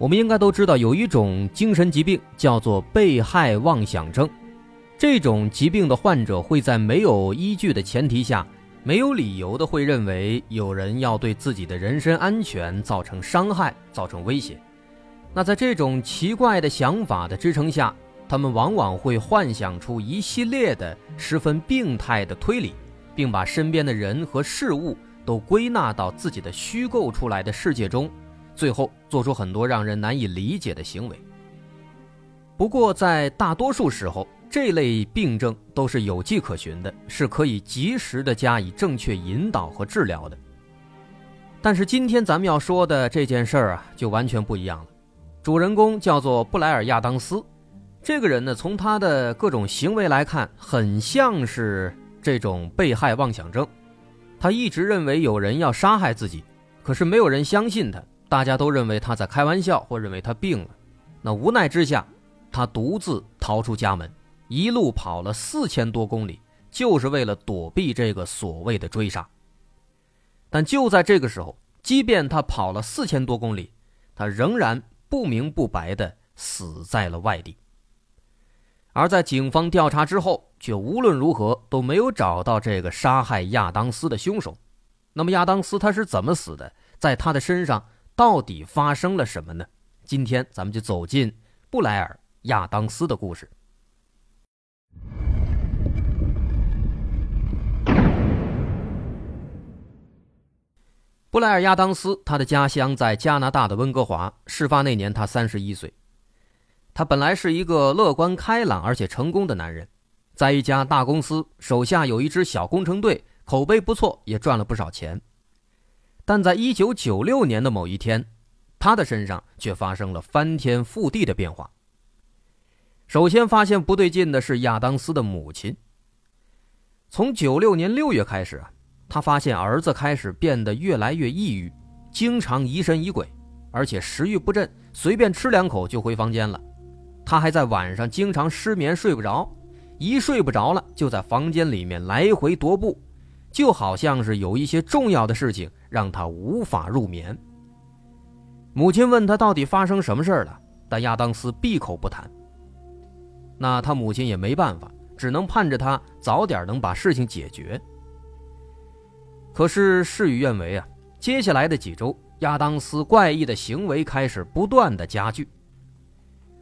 我们应该都知道，有一种精神疾病叫做被害妄想症。这种疾病的患者会在没有依据的前提下，没有理由的会认为有人要对自己的人身安全造成伤害、造成威胁。那在这种奇怪的想法的支撑下，他们往往会幻想出一系列的十分病态的推理，并把身边的人和事物都归纳到自己的虚构出来的世界中。最后做出很多让人难以理解的行为。不过，在大多数时候，这类病症都是有迹可循的，是可以及时的加以正确引导和治疗的。但是今天咱们要说的这件事儿啊，就完全不一样了。主人公叫做布莱尔·亚当斯，这个人呢，从他的各种行为来看，很像是这种被害妄想症。他一直认为有人要杀害自己，可是没有人相信他。大家都认为他在开玩笑，或认为他病了。那无奈之下，他独自逃出家门，一路跑了四千多公里，就是为了躲避这个所谓的追杀。但就在这个时候，即便他跑了四千多公里，他仍然不明不白的死在了外地。而在警方调查之后，却无论如何都没有找到这个杀害亚当斯的凶手。那么亚当斯他是怎么死的？在他的身上？到底发生了什么呢？今天咱们就走进布莱尔·亚当斯的故事。布莱尔·亚当斯，他的家乡在加拿大的温哥华。事发那年，他三十一岁。他本来是一个乐观开朗而且成功的男人，在一家大公司，手下有一支小工程队，口碑不错，也赚了不少钱。但在一九九六年的某一天，他的身上却发生了翻天覆地的变化。首先发现不对劲的是亚当斯的母亲。从九六年六月开始，他发现儿子开始变得越来越抑郁，经常疑神疑鬼，而且食欲不振，随便吃两口就回房间了。他还在晚上经常失眠，睡不着，一睡不着了就在房间里面来回踱步。就好像是有一些重要的事情让他无法入眠。母亲问他到底发生什么事了，但亚当斯闭口不谈。那他母亲也没办法，只能盼着他早点能把事情解决。可是事与愿违啊！接下来的几周，亚当斯怪异的行为开始不断的加剧。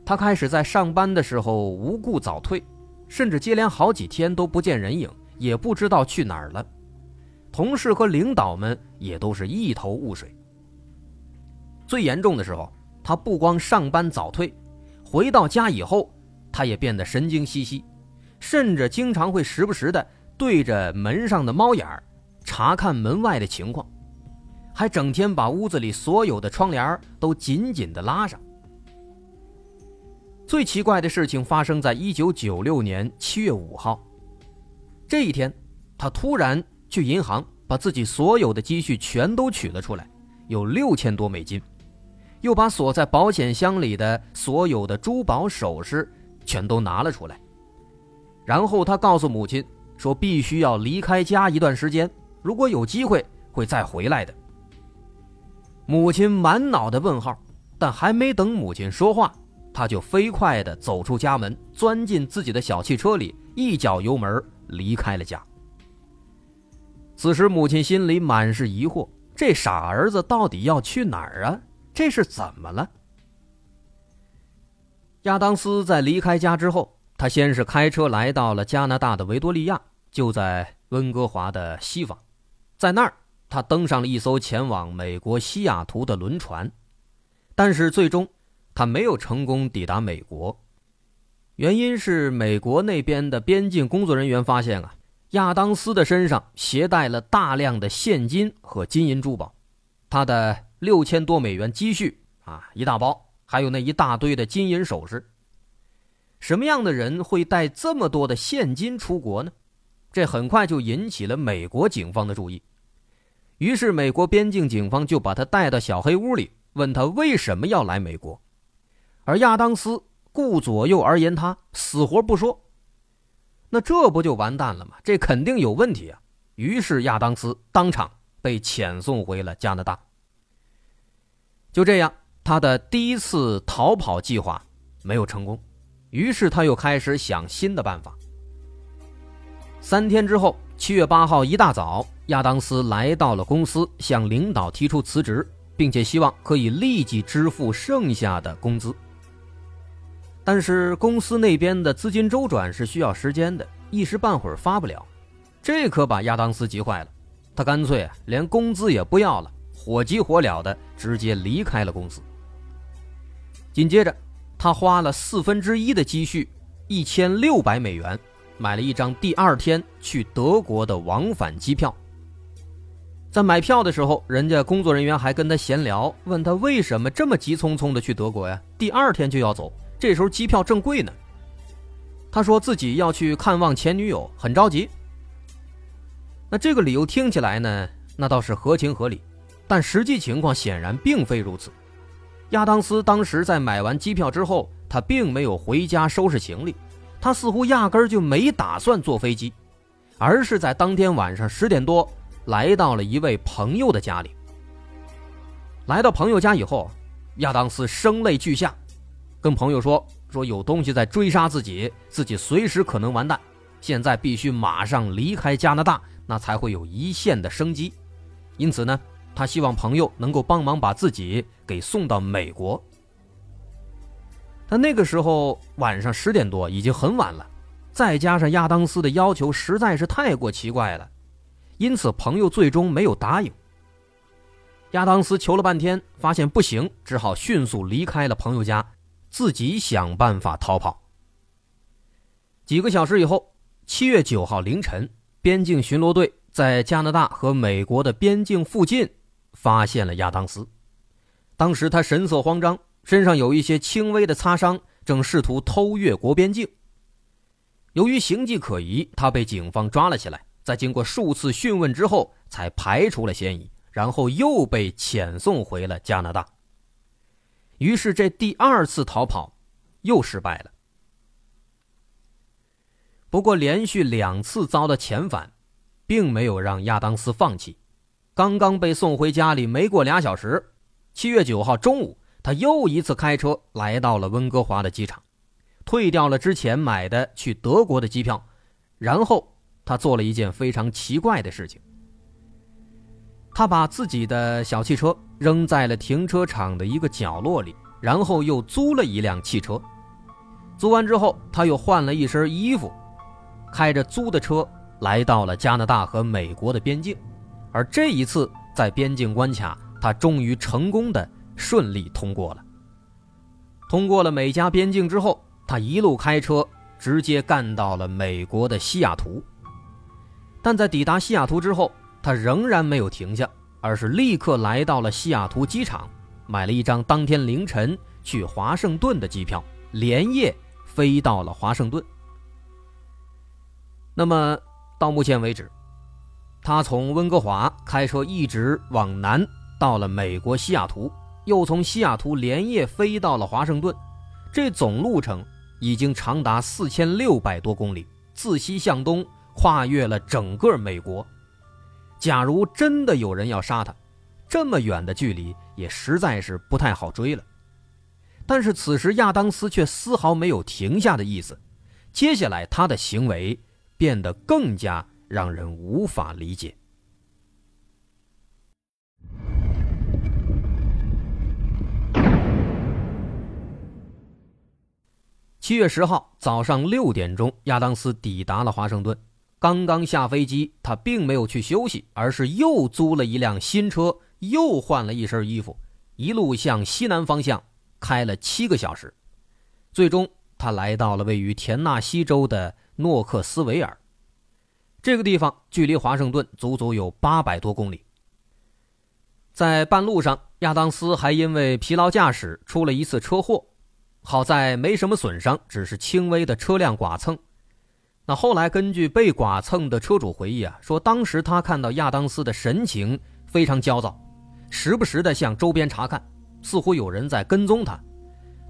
他开始在上班的时候无故早退，甚至接连好几天都不见人影，也不知道去哪儿了。同事和领导们也都是一头雾水。最严重的时候，他不光上班早退，回到家以后，他也变得神经兮兮，甚至经常会时不时的对着门上的猫眼儿查看门外的情况，还整天把屋子里所有的窗帘都紧紧的拉上。最奇怪的事情发生在一九九六年七月五号，这一天，他突然。去银行把自己所有的积蓄全都取了出来，有六千多美金，又把锁在保险箱里的所有的珠宝首饰全都拿了出来。然后他告诉母亲说，必须要离开家一段时间，如果有机会会再回来的。母亲满脑的问号，但还没等母亲说话，他就飞快地走出家门，钻进自己的小汽车里，一脚油门离开了家。此时，母亲心里满是疑惑：这傻儿子到底要去哪儿啊？这是怎么了？亚当斯在离开家之后，他先是开车来到了加拿大的维多利亚，就在温哥华的西方，在那儿，他登上了一艘前往美国西雅图的轮船，但是最终，他没有成功抵达美国，原因是美国那边的边境工作人员发现啊。亚当斯的身上携带了大量的现金和金银珠宝，他的六千多美元积蓄啊，一大包，还有那一大堆的金银首饰。什么样的人会带这么多的现金出国呢？这很快就引起了美国警方的注意。于是，美国边境警方就把他带到小黑屋里，问他为什么要来美国。而亚当斯顾左右而言他，死活不说。那这不就完蛋了吗？这肯定有问题啊！于是亚当斯当场被遣送回了加拿大。就这样，他的第一次逃跑计划没有成功，于是他又开始想新的办法。三天之后，七月八号一大早，亚当斯来到了公司，向领导提出辞职，并且希望可以立即支付剩下的工资。但是公司那边的资金周转是需要时间的，一时半会儿发不了，这可把亚当斯急坏了。他干脆连工资也不要了，火急火燎的直接离开了公司。紧接着，他花了四分之一的积蓄，一千六百美元，买了一张第二天去德国的往返机票。在买票的时候，人家工作人员还跟他闲聊，问他为什么这么急匆匆的去德国呀？第二天就要走。这时候机票正贵呢，他说自己要去看望前女友，很着急。那这个理由听起来呢，那倒是合情合理，但实际情况显然并非如此。亚当斯当时在买完机票之后，他并没有回家收拾行李，他似乎压根儿就没打算坐飞机，而是在当天晚上十点多来到了一位朋友的家里。来到朋友家以后，亚当斯声泪俱下。跟朋友说说有东西在追杀自己，自己随时可能完蛋，现在必须马上离开加拿大，那才会有一线的生机。因此呢，他希望朋友能够帮忙把自己给送到美国。但那个时候晚上十点多已经很晚了，再加上亚当斯的要求实在是太过奇怪了，因此朋友最终没有答应。亚当斯求了半天，发现不行，只好迅速离开了朋友家。自己想办法逃跑。几个小时以后，七月九号凌晨，边境巡逻队在加拿大和美国的边境附近发现了亚当斯。当时他神色慌张，身上有一些轻微的擦伤，正试图偷越国边境。由于形迹可疑，他被警方抓了起来。在经过数次讯问之后，才排除了嫌疑，然后又被遣送回了加拿大。于是，这第二次逃跑又失败了。不过，连续两次遭到遣返，并没有让亚当斯放弃。刚刚被送回家里，没过俩小时，七月九号中午，他又一次开车来到了温哥华的机场，退掉了之前买的去德国的机票，然后他做了一件非常奇怪的事情。他把自己的小汽车。扔在了停车场的一个角落里，然后又租了一辆汽车。租完之后，他又换了一身衣服，开着租的车来到了加拿大和美国的边境。而这一次，在边境关卡，他终于成功的顺利通过了。通过了美加边境之后，他一路开车直接干到了美国的西雅图。但在抵达西雅图之后，他仍然没有停下。而是立刻来到了西雅图机场，买了一张当天凌晨去华盛顿的机票，连夜飞到了华盛顿。那么到目前为止，他从温哥华开车一直往南，到了美国西雅图，又从西雅图连夜飞到了华盛顿，这总路程已经长达四千六百多公里，自西向东跨越了整个美国。假如真的有人要杀他，这么远的距离也实在是不太好追了。但是此时亚当斯却丝毫没有停下的意思，接下来他的行为变得更加让人无法理解。七月十号早上六点钟，亚当斯抵达了华盛顿。刚刚下飞机，他并没有去休息，而是又租了一辆新车，又换了一身衣服，一路向西南方向开了七个小时。最终，他来到了位于田纳西州的诺克斯维尔。这个地方距离华盛顿足足有八百多公里。在半路上，亚当斯还因为疲劳驾驶出了一次车祸。好在没什么损伤，只是轻微的车辆剐蹭。那后来根据被剐蹭的车主回忆啊，说当时他看到亚当斯的神情非常焦躁，时不时的向周边查看，似乎有人在跟踪他。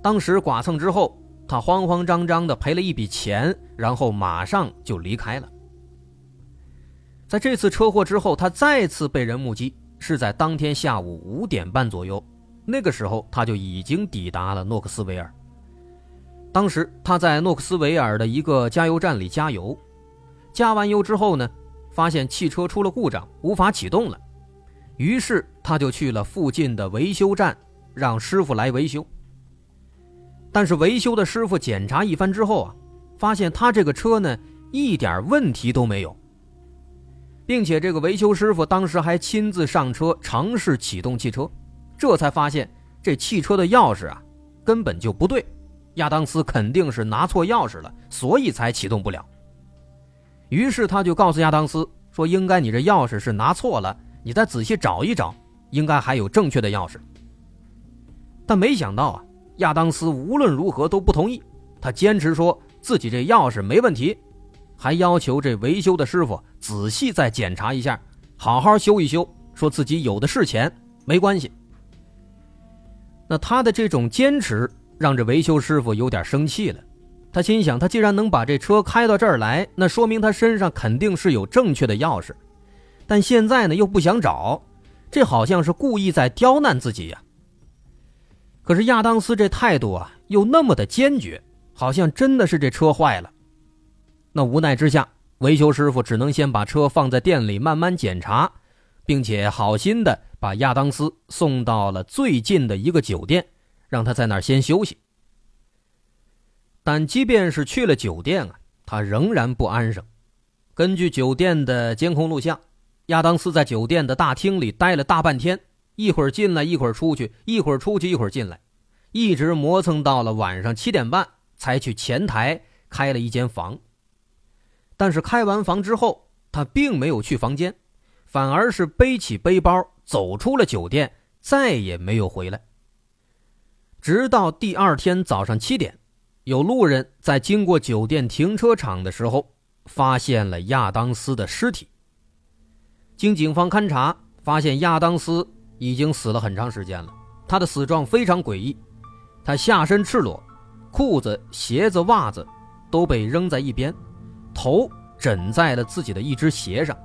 当时剐蹭之后，他慌慌张张的赔了一笔钱，然后马上就离开了。在这次车祸之后，他再次被人目击，是在当天下午五点半左右，那个时候他就已经抵达了诺克斯维尔。当时他在诺克斯维尔的一个加油站里加油，加完油之后呢，发现汽车出了故障，无法启动了。于是他就去了附近的维修站，让师傅来维修。但是维修的师傅检查一番之后啊，发现他这个车呢一点问题都没有，并且这个维修师傅当时还亲自上车尝试启动汽车，这才发现这汽车的钥匙啊根本就不对。亚当斯肯定是拿错钥匙了，所以才启动不了。于是他就告诉亚当斯说：“应该你这钥匙是拿错了，你再仔细找一找，应该还有正确的钥匙。”但没想到啊，亚当斯无论如何都不同意，他坚持说自己这钥匙没问题，还要求这维修的师傅仔细再检查一下，好好修一修，说自己有的是钱，没关系。那他的这种坚持。让这维修师傅有点生气了，他心想：他既然能把这车开到这儿来，那说明他身上肯定是有正确的钥匙，但现在呢又不想找，这好像是故意在刁难自己呀。可是亚当斯这态度啊，又那么的坚决，好像真的是这车坏了。那无奈之下，维修师傅只能先把车放在店里慢慢检查，并且好心的把亚当斯送到了最近的一个酒店。让他在那儿先休息，但即便是去了酒店啊，他仍然不安生。根据酒店的监控录像，亚当斯在酒店的大厅里待了大半天，一会儿进来，一会儿出去，一会儿出去，一会儿进来，一直磨蹭到了晚上七点半，才去前台开了一间房。但是开完房之后，他并没有去房间，反而是背起背包走出了酒店，再也没有回来。直到第二天早上七点，有路人在经过酒店停车场的时候，发现了亚当斯的尸体。经警方勘查，发现亚当斯已经死了很长时间了。他的死状非常诡异，他下身赤裸，裤子、鞋子、袜子都被扔在一边，头枕在了自己的一只鞋上。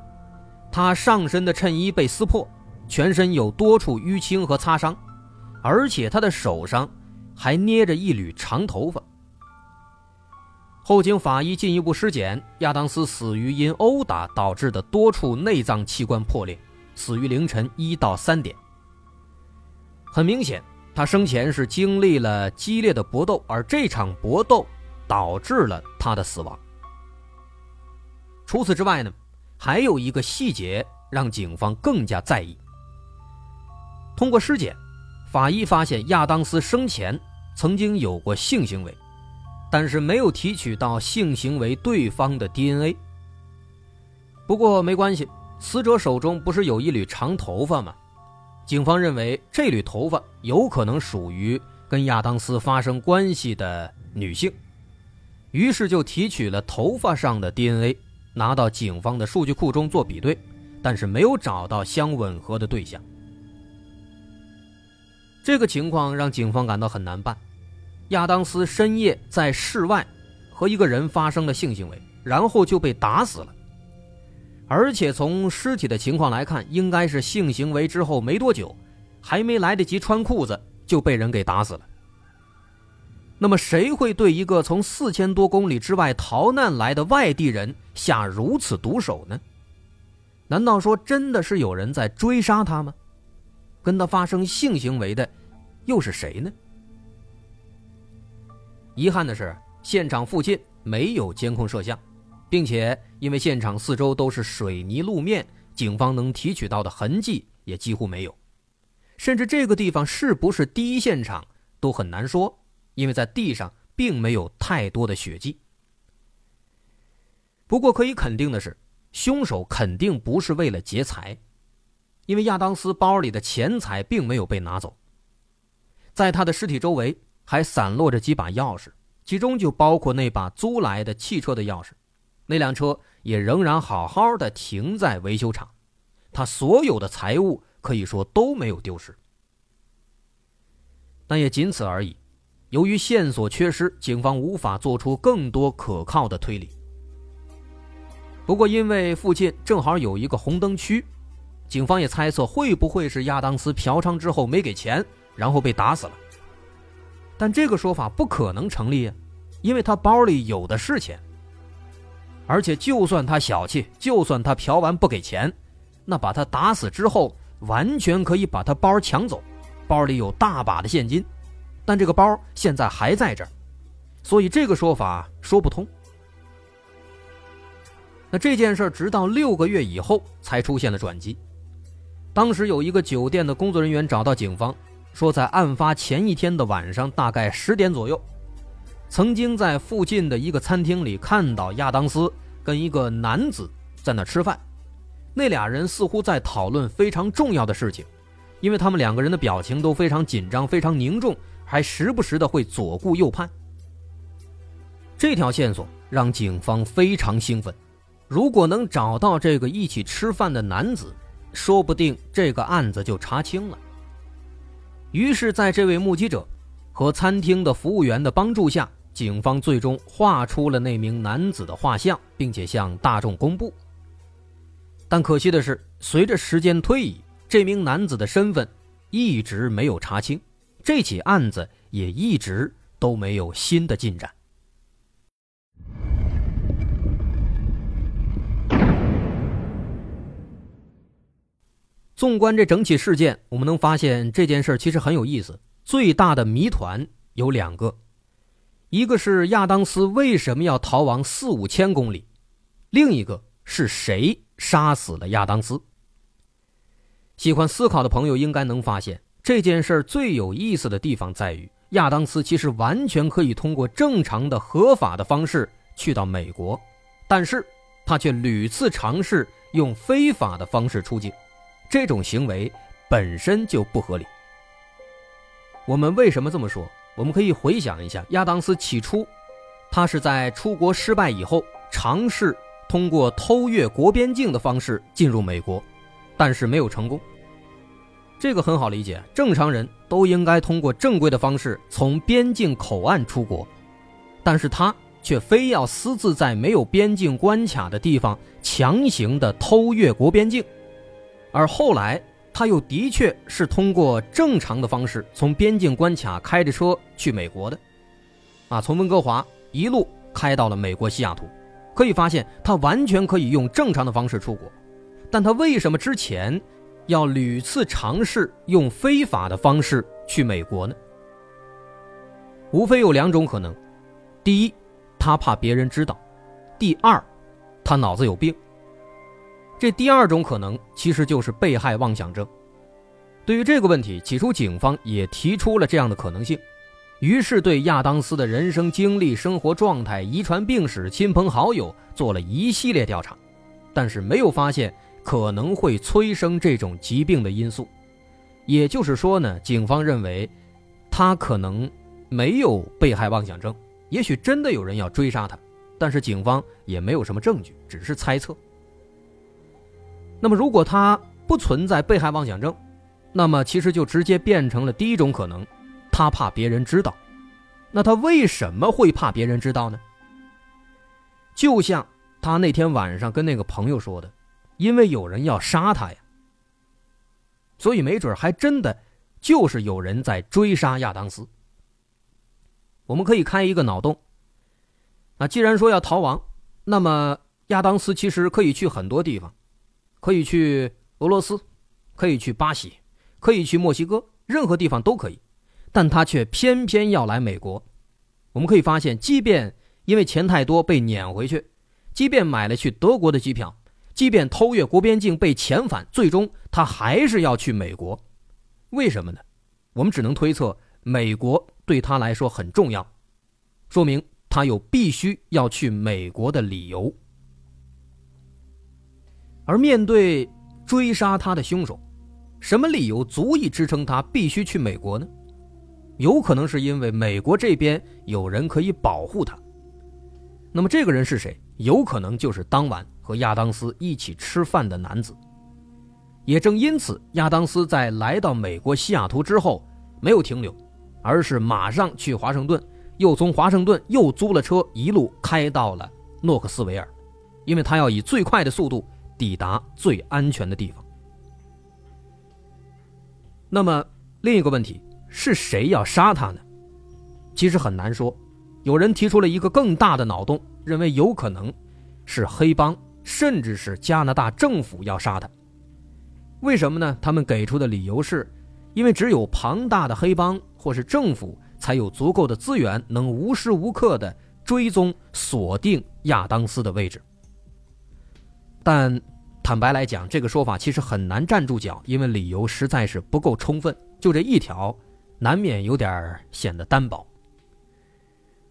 他上身的衬衣被撕破，全身有多处淤青和擦伤。而且他的手上还捏着一缕长头发。后经法医进一步尸检，亚当斯死于因殴打导致的多处内脏器官破裂，死于凌晨一到三点。很明显，他生前是经历了激烈的搏斗，而这场搏斗导致了他的死亡。除此之外呢，还有一个细节让警方更加在意。通过尸检。法医发现亚当斯生前曾经有过性行为，但是没有提取到性行为对方的 DNA。不过没关系，死者手中不是有一缕长头发吗？警方认为这缕头发有可能属于跟亚当斯发生关系的女性，于是就提取了头发上的 DNA，拿到警方的数据库中做比对，但是没有找到相吻合的对象。这个情况让警方感到很难办。亚当斯深夜在室外和一个人发生了性行为，然后就被打死了。而且从尸体的情况来看，应该是性行为之后没多久，还没来得及穿裤子就被人给打死了。那么，谁会对一个从四千多公里之外逃难来的外地人下如此毒手呢？难道说真的是有人在追杀他吗？跟他发生性行为的又是谁呢？遗憾的是，现场附近没有监控摄像，并且因为现场四周都是水泥路面，警方能提取到的痕迹也几乎没有。甚至这个地方是不是第一现场都很难说，因为在地上并没有太多的血迹。不过可以肯定的是，凶手肯定不是为了劫财。因为亚当斯包里的钱财并没有被拿走，在他的尸体周围还散落着几把钥匙，其中就包括那把租来的汽车的钥匙。那辆车也仍然好好的停在维修厂，他所有的财物可以说都没有丢失。但也仅此而已。由于线索缺失，警方无法做出更多可靠的推理。不过，因为附近正好有一个红灯区，警方也猜测会不会是亚当斯嫖娼之后没给钱，然后被打死了。但这个说法不可能成立啊，因为他包里有的是钱。而且，就算他小气，就算他嫖完不给钱，那把他打死之后，完全可以把他包抢走，包里有大把的现金。但这个包现在还在这儿，所以这个说法说不通。那这件事直到六个月以后才出现了转机。当时有一个酒店的工作人员找到警方，说在案发前一天的晚上，大概十点左右，曾经在附近的一个餐厅里看到亚当斯跟一个男子在那吃饭，那俩人似乎在讨论非常重要的事情，因为他们两个人的表情都非常紧张，非常凝重，还时不时的会左顾右盼。这条线索让警方非常兴奋。如果能找到这个一起吃饭的男子，说不定这个案子就查清了。于是，在这位目击者和餐厅的服务员的帮助下，警方最终画出了那名男子的画像，并且向大众公布。但可惜的是，随着时间推移，这名男子的身份一直没有查清，这起案子也一直都没有新的进展。纵观这整起事件，我们能发现这件事其实很有意思。最大的谜团有两个，一个是亚当斯为什么要逃亡四五千公里，另一个是谁杀死了亚当斯。喜欢思考的朋友应该能发现，这件事最有意思的地方在于，亚当斯其实完全可以通过正常的、合法的方式去到美国，但是他却屡次尝试用非法的方式出境。这种行为本身就不合理。我们为什么这么说？我们可以回想一下，亚当斯起初，他是在出国失败以后，尝试通过偷越国边境的方式进入美国，但是没有成功。这个很好理解，正常人都应该通过正规的方式从边境口岸出国，但是他却非要私自在没有边境关卡的地方强行的偷越国边境。而后来，他又的确是通过正常的方式从边境关卡开着车去美国的，啊，从温哥华一路开到了美国西雅图。可以发现，他完全可以用正常的方式出国，但他为什么之前要屡次尝试用非法的方式去美国呢？无非有两种可能：第一，他怕别人知道；第二，他脑子有病。这第二种可能其实就是被害妄想症。对于这个问题，起初警方也提出了这样的可能性，于是对亚当斯的人生经历、生活状态、遗传病史、亲朋好友做了一系列调查，但是没有发现可能会催生这种疾病的因素。也就是说呢，警方认为他可能没有被害妄想症，也许真的有人要追杀他，但是警方也没有什么证据，只是猜测。那么，如果他不存在被害妄想症，那么其实就直接变成了第一种可能，他怕别人知道。那他为什么会怕别人知道呢？就像他那天晚上跟那个朋友说的，因为有人要杀他呀。所以没准还真的就是有人在追杀亚当斯。我们可以开一个脑洞。那既然说要逃亡，那么亚当斯其实可以去很多地方。可以去俄罗斯，可以去巴西，可以去墨西哥，任何地方都可以，但他却偏偏要来美国。我们可以发现，即便因为钱太多被撵回去，即便买了去德国的机票，即便偷越国边境被遣返，最终他还是要去美国。为什么呢？我们只能推测，美国对他来说很重要，说明他有必须要去美国的理由。而面对追杀他的凶手，什么理由足以支撑他必须去美国呢？有可能是因为美国这边有人可以保护他。那么这个人是谁？有可能就是当晚和亚当斯一起吃饭的男子。也正因此，亚当斯在来到美国西雅图之后没有停留，而是马上去华盛顿，又从华盛顿又租了车，一路开到了诺克斯维尔，因为他要以最快的速度抵达最安全的地方。那么另一个问题是谁要杀他呢？其实很难说。有人提出了一个更大的脑洞，认为有可能是黑帮，甚至是加拿大政府要杀他。为什么呢？他们给出的理由是，因为只有庞大的黑帮或是政府才有足够的资源，能无时无刻的追踪锁定亚当斯的位置。但坦白来讲，这个说法其实很难站住脚，因为理由实在是不够充分。就这一条，难免有点显得单薄。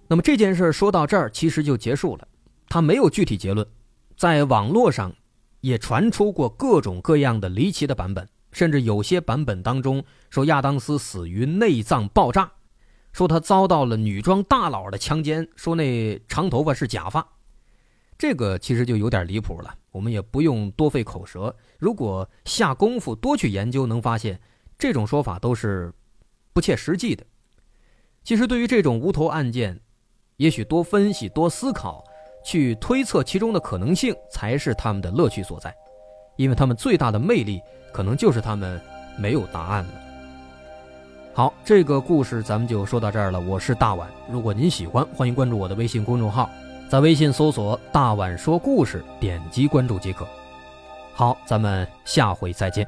那么这件事说到这儿，其实就结束了。他没有具体结论，在网络上也传出过各种各样的离奇的版本，甚至有些版本当中说亚当斯死于内脏爆炸，说他遭到了女装大佬的强奸，说那长头发是假发。这个其实就有点离谱了。我们也不用多费口舌，如果下功夫多去研究，能发现这种说法都是不切实际的。其实对于这种无头案件，也许多分析、多思考，去推测其中的可能性，才是他们的乐趣所在。因为他们最大的魅力，可能就是他们没有答案了。好，这个故事咱们就说到这儿了。我是大碗，如果您喜欢，欢迎关注我的微信公众号，在微信搜索“大碗说故事”，点击关注即可。好，咱们下回再见。